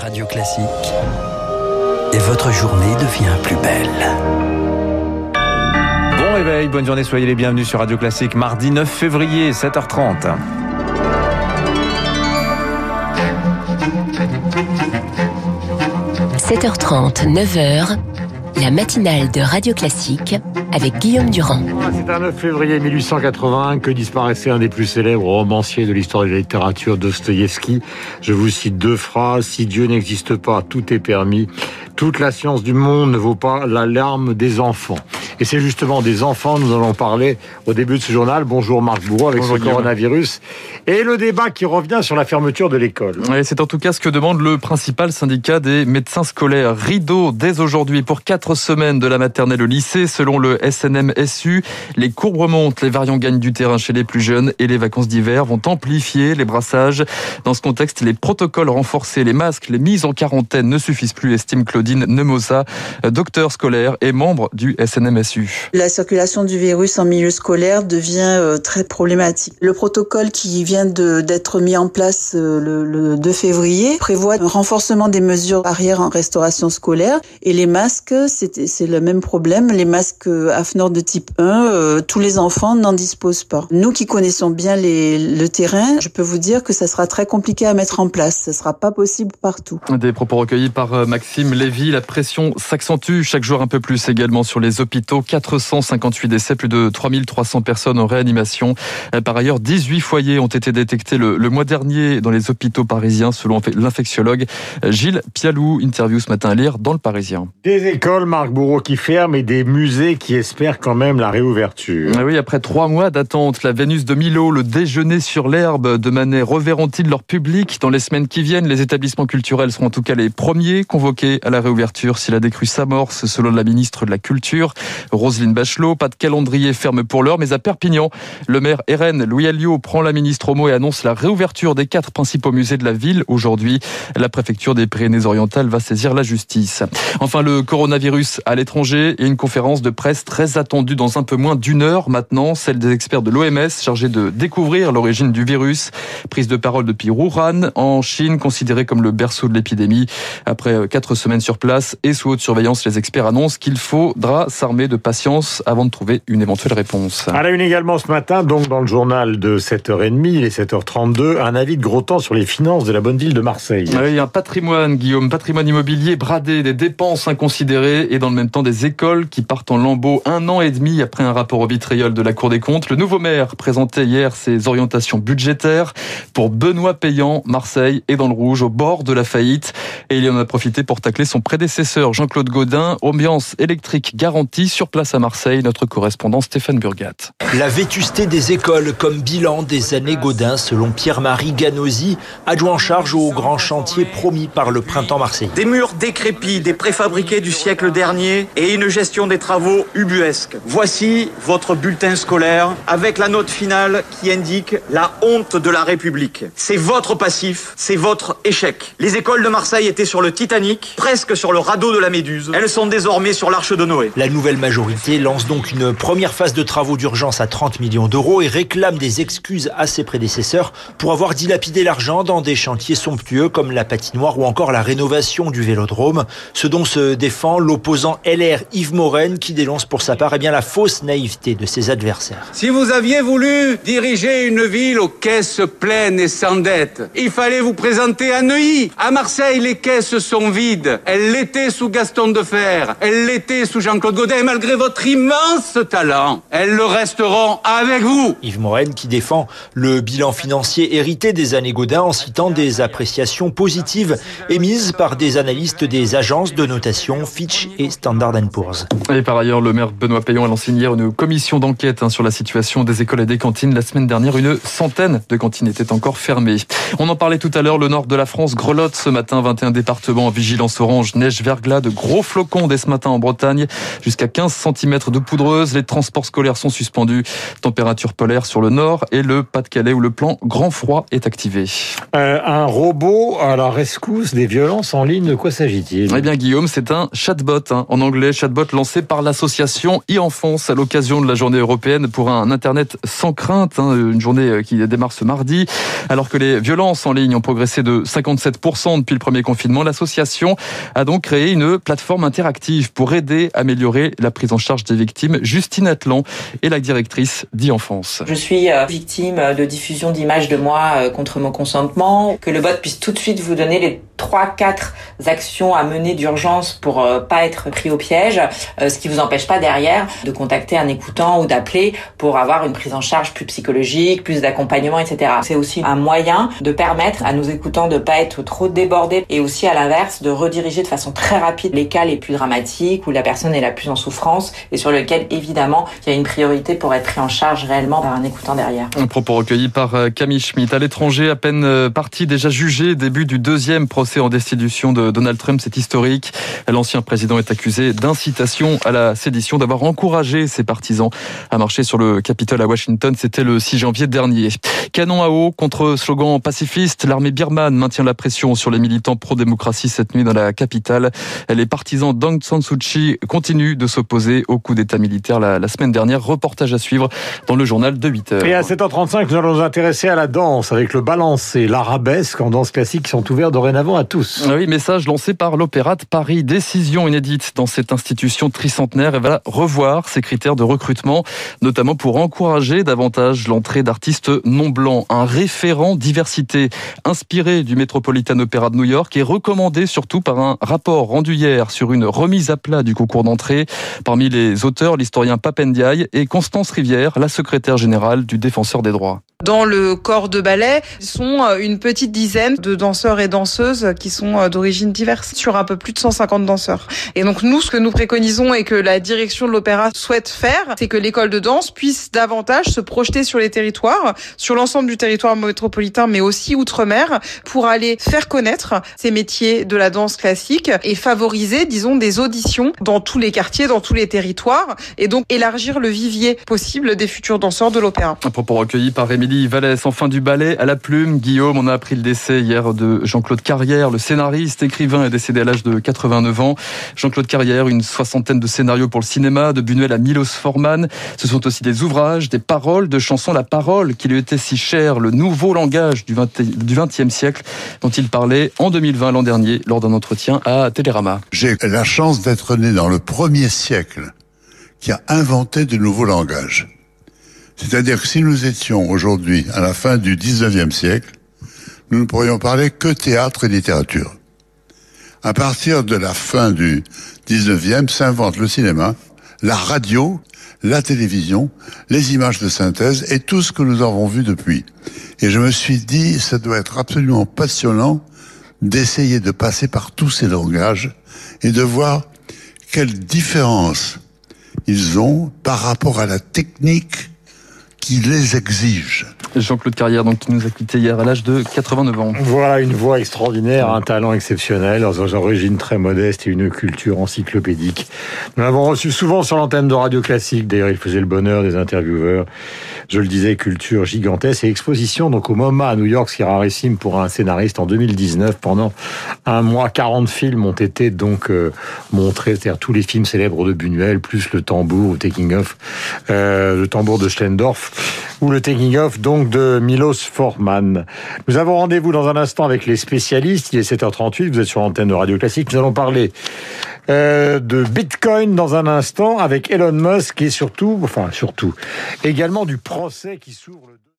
Radio Classique. Et votre journée devient plus belle. Bon réveil, bonne journée, soyez les bienvenus sur Radio Classique. Mardi 9 février, 7h30. – 7h30, 9h, la matinale de Radio Classique avec Guillaume Durand. C'est un 9 février 1881 que disparaissait un des plus célèbres romanciers de l'histoire de la littérature, Dostoïevski. Je vous cite deux phrases. Si Dieu n'existe pas, tout est permis. Toute la science du monde ne vaut pas l'alarme des enfants. Et c'est justement des enfants, nous allons parler au début de ce journal. Bonjour Marc Bourreau avec Bonjour ce coronavirus. Et le débat qui revient sur la fermeture de l'école. Oui, c'est en tout cas ce que demande le principal syndicat des médecins scolaires. Rideau dès aujourd'hui pour quatre semaines de la maternelle au lycée. Selon le SNMSU, les courbes remontent, les variants gagnent du terrain chez les plus jeunes et les vacances d'hiver vont amplifier les brassages. Dans ce contexte, les protocoles renforcés, les masques, les mises en quarantaine ne suffisent plus, estime Claudine Nemosa, docteur scolaire et membre du SNMSU. La circulation du virus en milieu scolaire devient euh, très problématique. Le protocole qui vient d'être mis en place euh, le, le 2 février prévoit un renforcement des mesures barrières en restauration scolaire et les masques, c'est le même problème. Les masques AFNOR de type 1, euh, tous les enfants n'en disposent pas. Nous qui connaissons bien les, le terrain, je peux vous dire que ça sera très compliqué à mettre en place. Ce sera pas possible partout. Des propos recueillis par euh, Maxime Lévy. La pression s'accentue chaque jour un peu plus également sur les hôpitaux. 458 décès, plus de 3300 personnes en réanimation. Par ailleurs, 18 foyers ont été détectés le, le mois dernier dans les hôpitaux parisiens, selon l'infectiologue Gilles Pialou. Interview ce matin à lire dans le Parisien. Des écoles, Marc Bourreau, qui ferment et des musées qui espèrent quand même la réouverture. Ah oui, après trois mois d'attente, la Vénus de Milo, le déjeuner sur l'herbe de Manet reverront-ils leur public dans les semaines qui viennent? Les établissements culturels seront en tout cas les premiers convoqués à la réouverture si la décrue s'amorce, selon la ministre de la Culture, Roselyne Bachelot. Pas de calendrier ferme pour l'heure, mais à Perpignan, le maire RN Louis Alliot prend la ministre au mot et annonce la réouverture des quatre principaux musées de la ville. Aujourd'hui, la préfecture des Pyrénées-Orientales va saisir la justice. Enfin, le coronavirus à l'étranger et une conférence de presse très attendue dans un peu moins d'une heure maintenant, celle des experts de l'OMS chargés de découvrir l'origine du virus. Prise de parole depuis Wuhan, en Chine, considérée comme le berceau de l'épidémie. Après quatre semaines sur place et sous haute surveillance, les experts annoncent qu'il faudra s'armer de patience avant de trouver une éventuelle réponse. À la une également ce matin, donc dans le journal de 7h30, il est 7h32, un avis de gros temps sur les finances de la bonne ville de Marseille. Oui, un patrimoine, Guillaume, patrimoine immobilier bradé, des dépenses inconsidérées et dans le même temps des écoles qui partent en lambeaux un an et demi après un rapport au vitriol de la Cour des comptes. Le nouveau maire présentait hier ses orientations budgétaires pour Benoît Payan, Marseille est dans le rouge, au bord de la faillite. Et il y en a profité pour tacler son prédécesseur Jean-Claude Gaudin. Ambiance électrique garantie sur place à Marseille. Notre correspondant Stéphane Burgat. La vétusté des écoles comme bilan des années Gaudin, selon Pierre-Marie Ganosi, adjoint en charge au grand chantier promis par le printemps marseillais. Des murs décrépits, des préfabriqués du siècle dernier et une gestion des travaux ubuesque. Voici votre bulletin scolaire avec la note finale qui indique la honte de la République. C'est votre passif, c'est votre échec. Les écoles de Marseille étaient sur le Titanic, presque sur le radeau de la Méduse. Elles sont désormais sur l'Arche de Noé. La nouvelle majorité lance donc une première phase de travaux d'urgence à 30 millions d'euros et réclame des excuses à ses prédécesseurs pour avoir dilapidé l'argent dans des chantiers somptueux comme la patinoire ou encore la rénovation du vélodrome. Ce dont se défend l'opposant LR Yves Morel qui dénonce pour sa part eh bien, la fausse naïveté de ses adversaires. Si vous aviez voulu diriger une ville aux caisses pleines et sans dette, il fallait vous présenter à Neuilly. À Marseille, les caisses sont vides. Elles l'étaient sous Gaston Defer, elles l'étaient sous Jean-Claude Godin. Et malgré votre immense talent, elles le resteront avec vous. Yves Morel qui défend le bilan financier hérité des années Godin en citant des appréciations positives émises par des analystes des agences de notation Fitch et Standard Poor's. Et par ailleurs, le maire Benoît Payon a lancé hier une commission d'enquête hein, sur la situation des écoles et des cantines. La semaine dernière, une centaine de cantines étaient encore fermées. On en parlait tout à l'heure, le nord de la France grelotte ce matin, 21 départements en vigilance orange, neige, verglas, de gros flocons dès ce matin en Bretagne, jusqu'à 15 cm de poudreuse. Les transports scolaires sont suspendus. Température polaire sur le nord et le Pas-de-Calais où le plan grand froid est activé. Euh, un robot à la rescousse des violences en ligne, de quoi s'agit-il? Eh bien Guillaume, c'est un chatbot hein, en anglais, chatbot lancé par l'association e-enfance à l'occasion de la journée européenne pour un Internet sans crainte, hein, une journée qui démarre ce mardi, alors que les violences en ligne ont progressé de 57% depuis le premier confinement. L'association a donc créé une plateforme interactive pour aider à améliorer la prise en charge des victimes. Justine Atlan est la directrice d'e-enfance. Je suis euh, victime de diffusion d'images de moi euh, contre mon consentement. Que le bot puisse tout de suite vous donner les trois, quatre actions à mener d'urgence pour euh, pas être pris au piège, ce qui vous empêche pas derrière de contacter un écoutant ou d'appeler pour avoir une prise en charge plus psychologique, plus d'accompagnement, etc. C'est aussi un moyen de permettre à nos écoutants de pas être trop débordés et aussi à l'inverse de rediriger de façon très rapide les cas les plus dramatiques où la personne est la plus en souffrance et sur lequel évidemment il y a une priorité pour être pris en charge réellement par un écoutant derrière. Un propos recueilli par euh, Camille Schmitt. À l'étranger, à peine euh, parti, déjà jugé, début du deuxième procès en destitution de Donald Trump, c'est historique. L'ancien président est accusé d'incitation à la sédition, d'avoir encouragé ses partisans à marcher sur le Capitole à Washington. C'était le 6 janvier dernier. Canon à eau contre slogan pacifiste. L'armée birmane maintient la pression sur les militants pro-démocratie cette nuit dans la capitale. Les partisans d'Aung San Suu Kyi continuent de s'opposer au coup d'État militaire la, semaine dernière. Reportage à suivre dans le journal de 8 h Et à 7h35, nous allons nous intéresser à la danse avec le balance et l'arabesque en danse classique qui sont ouverts dorénavant à tous. Ah oui, message lancé par l'Opéra de Paris. Décision inédite dans cette institution tricentenaire. Elle va revoir ses critères de recrutement, notamment pour encourager davantage l'entrée d'artistes non blancs. Un référent diversité inspiré du Metropolitan Opera de New York et recommandé surtout par un rapport rendu hier sur une remise à plat du concours d'entrée. Parmi les auteurs, l'historien Papendiaï et Constance Rivière, la secrétaire générale du Défenseur des droits. Dans le corps de ballet, sont euh, une petite dizaine de danseurs et danseuses qui sont euh, d'origine diverse, sur un peu plus de 150 danseurs. Et donc nous, ce que nous préconisons et que la direction de l'opéra souhaite faire, c'est que l'école de danse puisse davantage se projeter sur les territoires, sur l'ensemble du territoire métropolitain, mais aussi outre-mer, pour aller faire connaître ces métiers de la danse classique et favoriser, disons, des auditions dans tous les quartiers, dans tous les territoires, et donc élargir le vivier possible des futurs danseurs de l'opéra. Un propos recueilli par Émilie Vallès, en fin du ballet à la plume. Guillaume, on a appris le décès hier de Jean-Claude Carrière, le scénariste, écrivain, est décédé à l'âge de 89 ans. Jean-Claude Carrière, une soixantaine de scénarios pour le cinéma, de Buñuel à Milos Forman. Ce sont aussi des ouvrages, des paroles de chansons, la parole qui lui était si chère, le nouveau langage du XXe siècle dont il parlait en 2020, l'an dernier, lors d'un entretien à Télérama. J'ai la chance d'être né dans le premier siècle qui a inventé de nouveaux langages. C'est-à-dire que si nous étions aujourd'hui à la fin du 19e siècle, nous ne pourrions parler que théâtre et littérature. À partir de la fin du 19e s'invente le cinéma, la radio, la télévision, les images de synthèse et tout ce que nous avons vu depuis. Et je me suis dit, ça doit être absolument passionnant d'essayer de passer par tous ces langages et de voir quelle différence ils ont par rapport à la technique qui les exige. Jean-Claude Carrière, donc, qui nous a quitté hier à l'âge de 89 ans. Voilà, une voix extraordinaire, un talent exceptionnel, dans origine très modeste et une culture encyclopédique. Nous l'avons reçu souvent sur l'antenne de Radio Classique. D'ailleurs, il faisait le bonheur des intervieweurs. Je le disais, culture gigantesque et exposition donc au MoMA à New York, ce qui est rarissime pour un scénariste en 2019. Pendant un mois, 40 films ont été donc euh, montrés, c'est-à-dire tous les films célèbres de Buñuel, plus le tambour ou Taking Off, euh, le tambour de Schlendorf ou le Taking Off donc de Milos Forman. Nous avons rendez-vous dans un instant avec les spécialistes. Il est 7h38, vous êtes sur l'antenne de Radio Classique. Nous allons parler euh, de Bitcoin dans un instant avec Elon Musk et surtout, enfin surtout, également du procès qui s'ouvre.